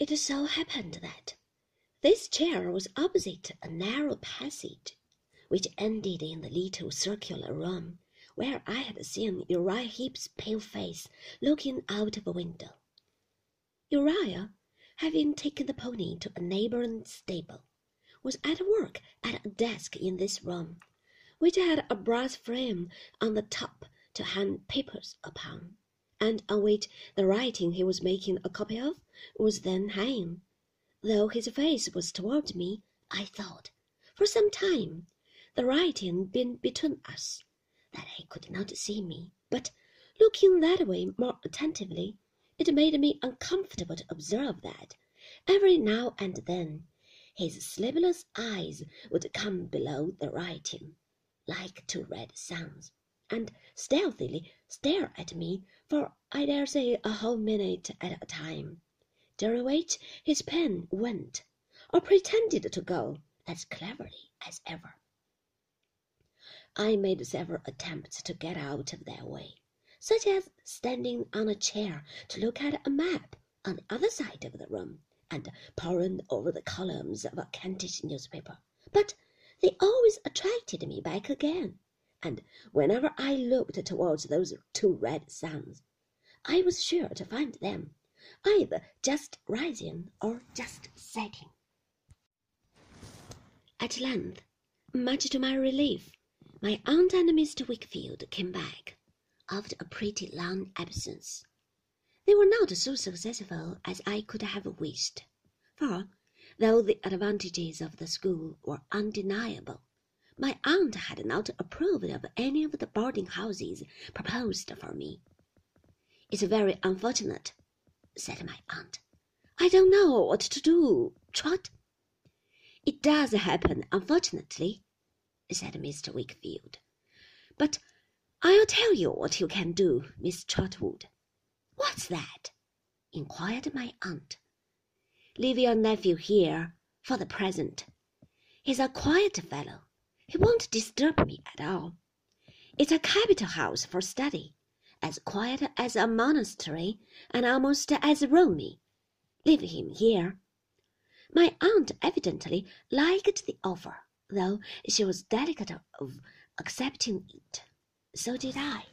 It so happened that this chair was opposite a narrow passage which ended in the little circular room where I had seen Uriah Heep's pale face looking out of a window. Uriah, having taken the pony to a neighboring stable, was at work at a desk in this room, which had a brass frame on the top to hang papers upon, and on which the writing he was making a copy of was then hanging. Though his face was toward me, I thought, for some time, the writing being between us, that he could not see me, but looking that way more attentively, it made me uncomfortable to observe that every now and then his sleepless eyes would come below the writing, like two red suns, and stealthily stare at me for I dare say a whole minute at a time, during which his pen went, or pretended to go, as cleverly as ever. I made several attempts to get out of their way, such as standing on a chair to look at a map on the other side of the room and poring over the columns of a Kentish newspaper, but they always attracted me back again, and whenever I looked towards those two red suns, I was sure to find them either just rising or just setting. At length, much to my relief, my aunt and Mr. Wickfield came back, after a pretty long absence. They were not so successful as I could have wished, for, though the advantages of the school were undeniable, my aunt had not approved of any of the boarding houses proposed for me. It's very unfortunate, said my aunt. I don't know what to do, Trot. It does happen, unfortunately, said Mr. Wickfield. But I'll tell you what you can do, Miss Trotwood. What's that? inquired my aunt. Leave your nephew here for the present. He's a quiet fellow. He won't disturb me at all. It's a capital house for study, as quiet as a monastery and almost as roomy. Leave him here. My aunt evidently liked the offer though she was delicate of accepting it. So did I.